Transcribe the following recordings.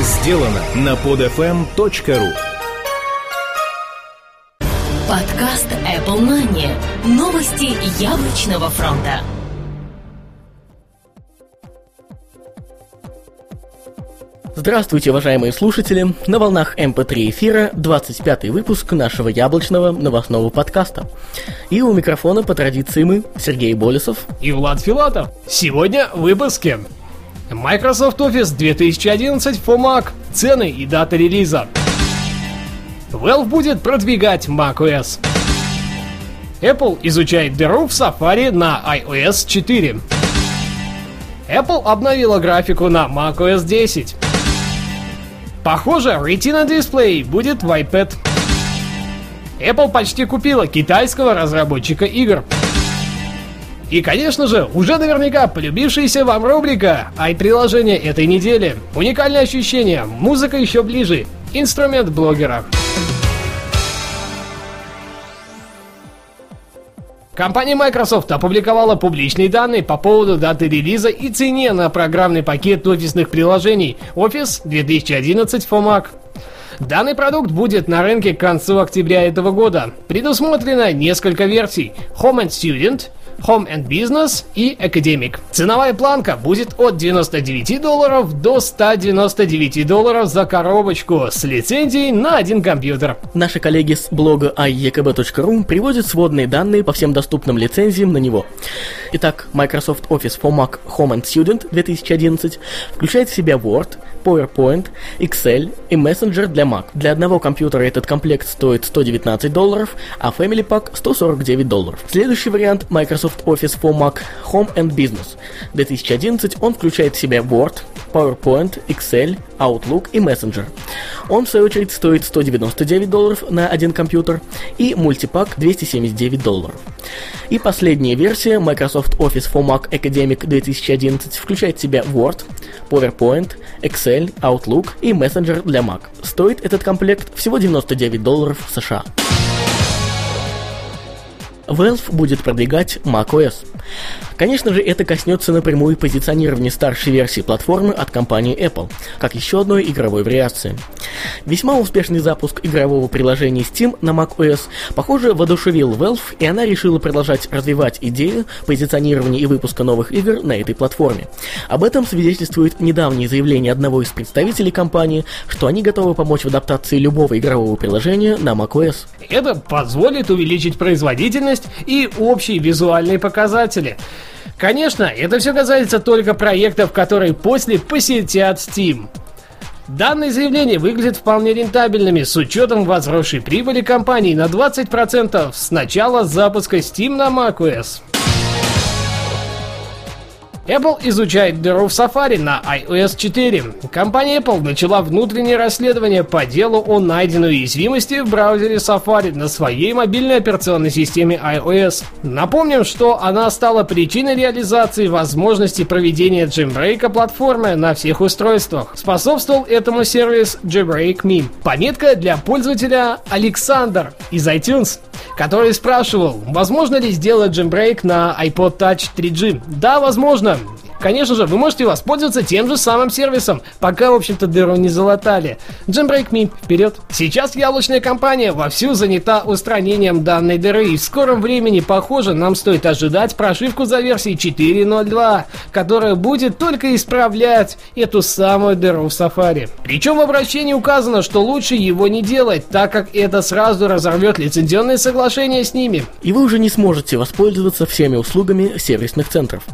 сделано на podfm.ru Подкаст Apple Money. Новости яблочного фронта. Здравствуйте, уважаемые слушатели! На волнах МП3 эфира 25 выпуск нашего яблочного новостного подкаста. И у микрофона по традиции мы, Сергей Болесов и Влад Филатов. Сегодня в выпуске. Microsoft Office 2011 for Mac. Цены и дата релиза. Valve будет продвигать macOS. Apple изучает дыру в Safari на iOS 4. Apple обновила графику на macOS 10. Похоже, Retina Display будет в iPad. Apple почти купила китайского разработчика игр. И, конечно же, уже наверняка полюбившаяся вам рубрика «Ай-приложение этой недели». Уникальное ощущение, музыка еще ближе, инструмент блогера. Компания Microsoft опубликовала публичные данные по поводу даты релиза и цене на программный пакет офисных приложений Office 2011 for Mac. Данный продукт будет на рынке к концу октября этого года. Предусмотрено несколько версий. Home and Student – Home and Business и Academic. Ценовая планка будет от 99 долларов до 199 долларов за коробочку с лицензией на один компьютер. Наши коллеги с блога iekb.ru приводят сводные данные по всем доступным лицензиям на него. Итак, Microsoft Office for Mac Home and Student 2011 включает в себя Word, PowerPoint, Excel и Messenger для Mac. Для одного компьютера этот комплект стоит 119 долларов, а Family Pack 149 долларов. Следующий вариант Microsoft Office for Mac Home and Business. 2011 он включает в себя Word, PowerPoint, Excel, Outlook и Messenger. Он, в свою очередь, стоит 199 долларов на один компьютер и мультипак 279 долларов. И последняя версия Microsoft Office for Mac Academic 2011 включает в себя Word, PowerPoint, Excel, Outlook и Messenger для Mac. Стоит этот комплект всего 99 долларов США. Valve будет продвигать macOS. Конечно же, это коснется напрямую позиционирования старшей версии платформы от компании Apple, как еще одной игровой вариации. Весьма успешный запуск игрового приложения Steam на macOS, похоже, воодушевил Valve, и она решила продолжать развивать идею позиционирования и выпуска новых игр на этой платформе. Об этом свидетельствует недавнее заявление одного из представителей компании, что они готовы помочь в адаптации любого игрового приложения на macOS. Это позволит увеличить производительность и общие визуальные показатели. Конечно, это все касается только проектов, которые после посетят Steam. Данные заявления выглядят вполне рентабельными с учетом возросшей прибыли компании на 20% с начала запуска Steam на macOS. Apple изучает дыру в Safari на iOS 4. Компания Apple начала внутреннее расследование по делу о найденной уязвимости в браузере Safari на своей мобильной операционной системе iOS. Напомним, что она стала причиной реализации возможности проведения джембрейка платформы на всех устройствах. Способствовал этому сервис Jailbreak.me. Пометка для пользователя Александр из iTunes, который спрашивал, возможно ли сделать джембрейк на iPod Touch 3G. Да, возможно, Конечно же, вы можете воспользоваться тем же самым сервисом, пока, в общем-то, дыру не залатали. Jailbreak Me, вперед! Сейчас яблочная компания вовсю занята устранением данной дыры, и в скором времени, похоже, нам стоит ожидать прошивку за версией 4.0.2, которая будет только исправлять эту самую дыру в Safari. Причем в обращении указано, что лучше его не делать, так как это сразу разорвет лицензионное соглашение с ними. И вы уже не сможете воспользоваться всеми услугами сервисных центров.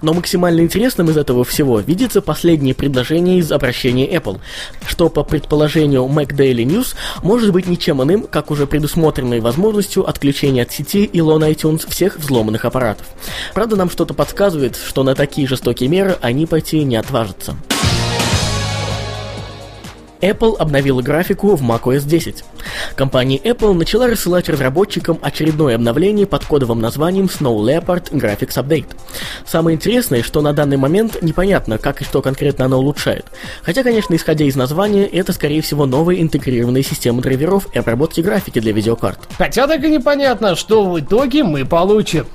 Но максимально интересным из этого всего видится последнее предложение из обращения Apple, что по предположению Mac Daily News может быть ничем иным, как уже предусмотренной возможностью отключения от сети лон iTunes всех взломанных аппаратов. Правда, нам что-то подсказывает, что на такие жестокие меры они пойти не отважатся. Apple обновила графику в macOS 10. Компания Apple начала рассылать разработчикам очередное обновление под кодовым названием Snow Leopard Graphics Update. Самое интересное, что на данный момент непонятно, как и что конкретно оно улучшает. Хотя, конечно, исходя из названия, это, скорее всего, новая интегрированная система драйверов и обработки графики для видеокарт. Хотя так и непонятно, что в итоге мы получим.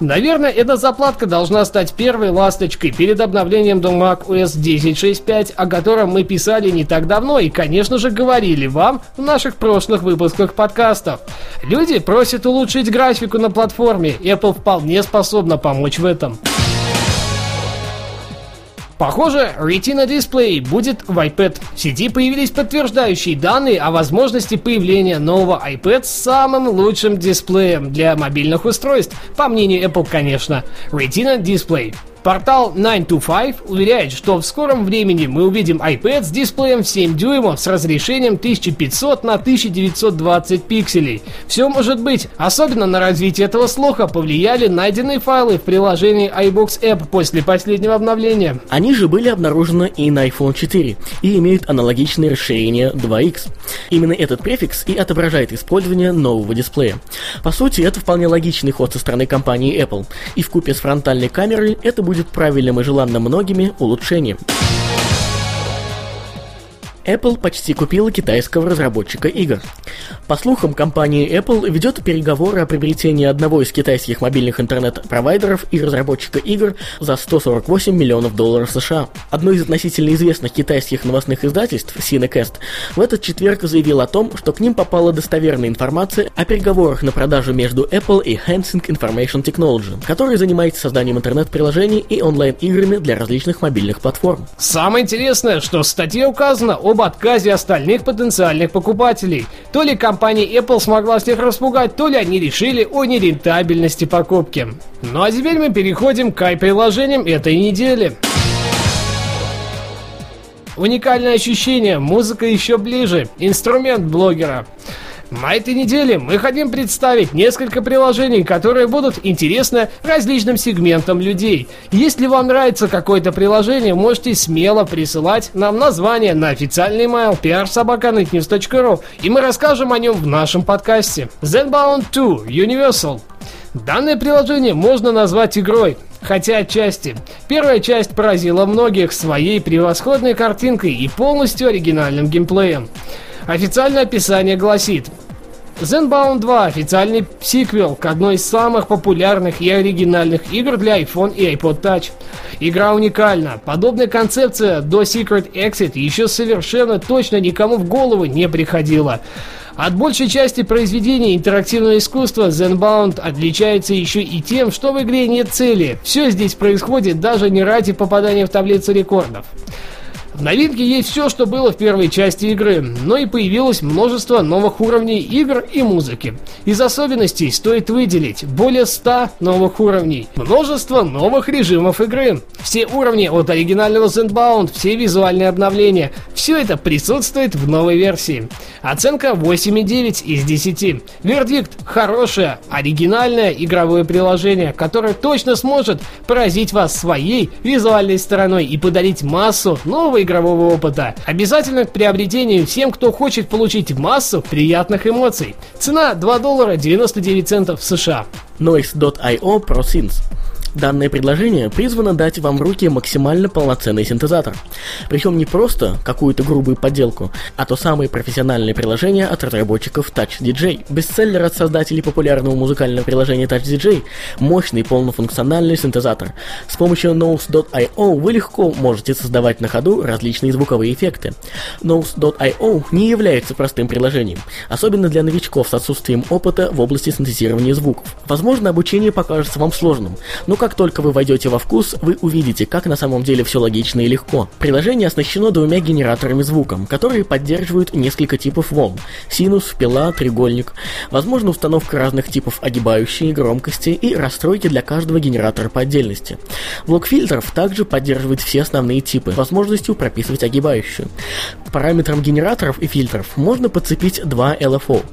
Наверное, эта заплатка должна стать первой ласточкой перед обновлением до Mac OS 10.6.5, о котором мы писали не так давно и, конечно же, говорили вам в наших прошлых выпусках подкастов. Люди просят улучшить графику на платформе, Apple вполне способна помочь в этом. Похоже, Retina Display будет в iPad. В сети появились подтверждающие данные о возможности появления нового iPad с самым лучшим дисплеем для мобильных устройств, по мнению Apple, конечно. Retina Display. Портал 9to5 уверяет, что в скором времени мы увидим iPad с дисплеем в 7 дюймов с разрешением 1500 на 1920 пикселей. Все может быть. Особенно на развитие этого слуха повлияли найденные файлы в приложении iBox App после последнего обновления. Они же были обнаружены и на iPhone 4 и имеют аналогичное расширение 2x. Именно этот префикс и отображает использование нового дисплея. По сути, это вполне логичный ход со стороны компании Apple, и в купе с фронтальной камерой это будет будет правильным и желанным многими улучшением. Apple почти купила китайского разработчика игр. По слухам, компания Apple ведет переговоры о приобретении одного из китайских мобильных интернет-провайдеров и разработчика игр за 148 миллионов долларов США. Одно из относительно известных китайских новостных издательств, Cinecast, в этот четверг заявил о том, что к ним попала достоверная информация о переговорах на продажу между Apple и Hansing Information Technology, который занимается созданием интернет-приложений и онлайн-играми для различных мобильных платформ. Самое интересное, что в статье указано об отказе остальных потенциальных покупателей. То ли компания Apple смогла всех распугать, то ли они решили о нерентабельности покупки. Ну а теперь мы переходим к i-приложениям этой недели. Уникальное ощущение, музыка еще ближе, инструмент блогера. На этой неделе мы хотим представить несколько приложений, которые будут интересны различным сегментам людей. Если вам нравится какое-то приложение, можете смело присылать нам название на официальный email prsobakanews.ru и мы расскажем о нем в нашем подкасте. Zenbound 2 Universal Данное приложение можно назвать игрой, хотя отчасти. Первая часть поразила многих своей превосходной картинкой и полностью оригинальным геймплеем. Официальное описание гласит Zenbound 2 – официальный сиквел к одной из самых популярных и оригинальных игр для iPhone и iPod Touch. Игра уникальна. Подобная концепция до Secret Exit еще совершенно точно никому в голову не приходила. От большей части произведений интерактивного искусства Zenbound отличается еще и тем, что в игре нет цели. Все здесь происходит даже не ради попадания в таблицу рекордов. В новинке есть все, что было в первой части игры, но и появилось множество новых уровней игр и музыки. Из особенностей стоит выделить более 100 новых уровней, множество новых режимов игры. Все уровни от оригинального Sandbound, все визуальные обновления, все это присутствует в новой версии. Оценка 8,9 из 10. Вердикт – хорошее, оригинальное игровое приложение, которое точно сможет поразить вас своей визуальной стороной и подарить массу новой игрового опыта. Обязательно к приобретению всем, кто хочет получить массу приятных эмоций. Цена 2 доллара 99 центов США. Noise.io ProSynth Данное предложение призвано дать вам в руки максимально полноценный синтезатор. Причем не просто какую-то грубую подделку, а то самое профессиональное приложение от разработчиков Touch DJ. Бестселлер от создателей популярного музыкального приложения Touch DJ – мощный полнофункциональный синтезатор. С помощью Nose.io вы легко можете создавать на ходу различные звуковые эффекты. Nose.io не является простым приложением, особенно для новичков с отсутствием опыта в области синтезирования звуков. Возможно, обучение покажется вам сложным, но как только вы войдете во вкус, вы увидите, как на самом деле все логично и легко. Приложение оснащено двумя генераторами звуком, которые поддерживают несколько типов волн. Синус, пила, треугольник. Возможно установка разных типов огибающей, громкости и расстройки для каждого генератора по отдельности. Блок фильтров также поддерживает все основные типы, возможностью прописывать огибающую. К параметрам генераторов и фильтров можно подцепить два LFO.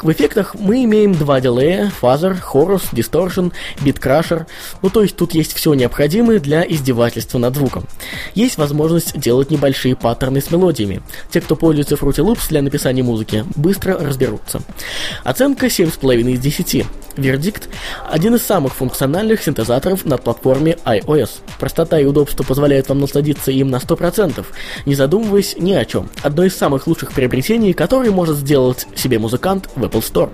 В эффектах мы имеем два дилея, фазер, хорус, distortion, биткрашер, Ну то есть тут есть все необходимое для издевательства над звуком. Есть возможность делать небольшие паттерны с мелодиями. Те, кто пользуется Fruity Loops для написания музыки, быстро разберутся. Оценка 7,5 из 10. Вердикт – один из самых функциональных синтезаторов на платформе iOS. Простота и удобство позволяют вам насладиться им на 100%, не задумываясь ни о чем. Одно из самых лучших приобретений, которые может сделать себе музыкант в Apple Store.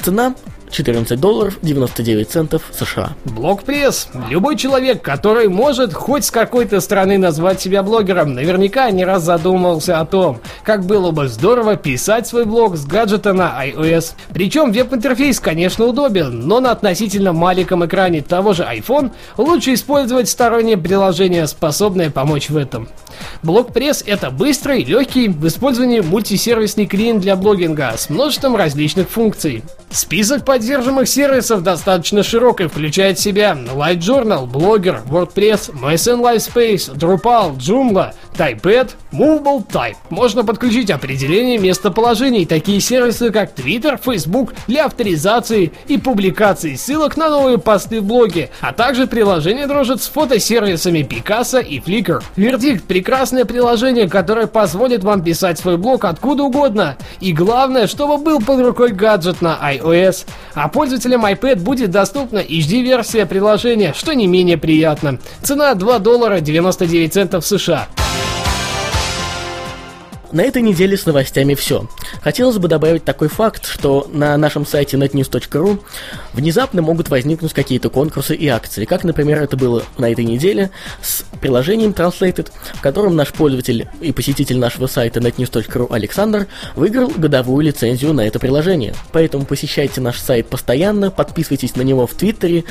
Цена 14 долларов 99 центов США. Блог-пресс. Любой человек, который может хоть с какой-то стороны назвать себя блогером, наверняка не раз задумывался о том, как было бы здорово писать свой блог с гаджета на iOS. Причем веб-интерфейс, конечно, удобен, но на относительно маленьком экране того же iPhone лучше использовать стороннее приложение, способное помочь в этом. Блокпресс это быстрый, легкий, в использовании мультисервисный клиент для блогинга с множеством различных функций. Список поддерживаемых сервисов достаточно широк и включает в себя LiveJournal, Blogger, WordPress, MSN Livespace, Drupal, Joomla, TypePad, Movable Type. Можно подключить определение местоположений, такие сервисы как Twitter, Facebook для авторизации и публикации ссылок на новые посты в блоге, а также приложение дружит с фотосервисами Picasa и Flickr. Вердикт прекрасное приложение, которое позволит вам писать свой блог откуда угодно. И главное, чтобы был под рукой гаджет на iOS. А пользователям iPad будет доступна HD-версия приложения, что не менее приятно. Цена 2 доллара 99 центов США. На этой неделе с новостями все. Хотелось бы добавить такой факт, что на нашем сайте netnews.ru внезапно могут возникнуть какие-то конкурсы и акции, как, например, это было на этой неделе с приложением Translated, в котором наш пользователь и посетитель нашего сайта netnews.ru Александр выиграл годовую лицензию на это приложение. Поэтому посещайте наш сайт постоянно, подписывайтесь на него в Твиттере,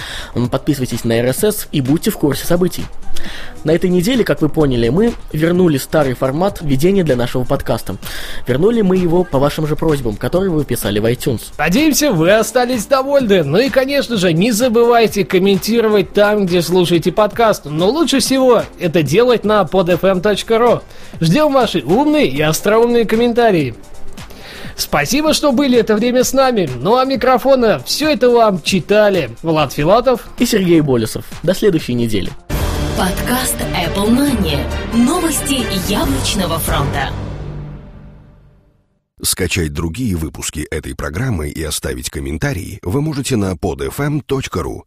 подписывайтесь на RSS и будьте в курсе событий. На этой неделе, как вы поняли, мы вернули старый формат ведения для нашего подкаста. Вернули мы его по вашим же просьбам, которые вы писали в iTunes. Надеемся, вы остались довольны. Ну и, конечно же, не забывайте комментировать там, где слушаете подкаст. Но лучше всего это делать на podfm.ru. Ждем ваши умные и остроумные комментарии. Спасибо, что были это время с нами. Ну а микрофона все это вам читали Влад Филатов и Сергей Болесов. До следующей недели. Подкаст Apple Money. Новости яблочного фронта. Скачать другие выпуски этой программы и оставить комментарии вы можете на podfm.ru.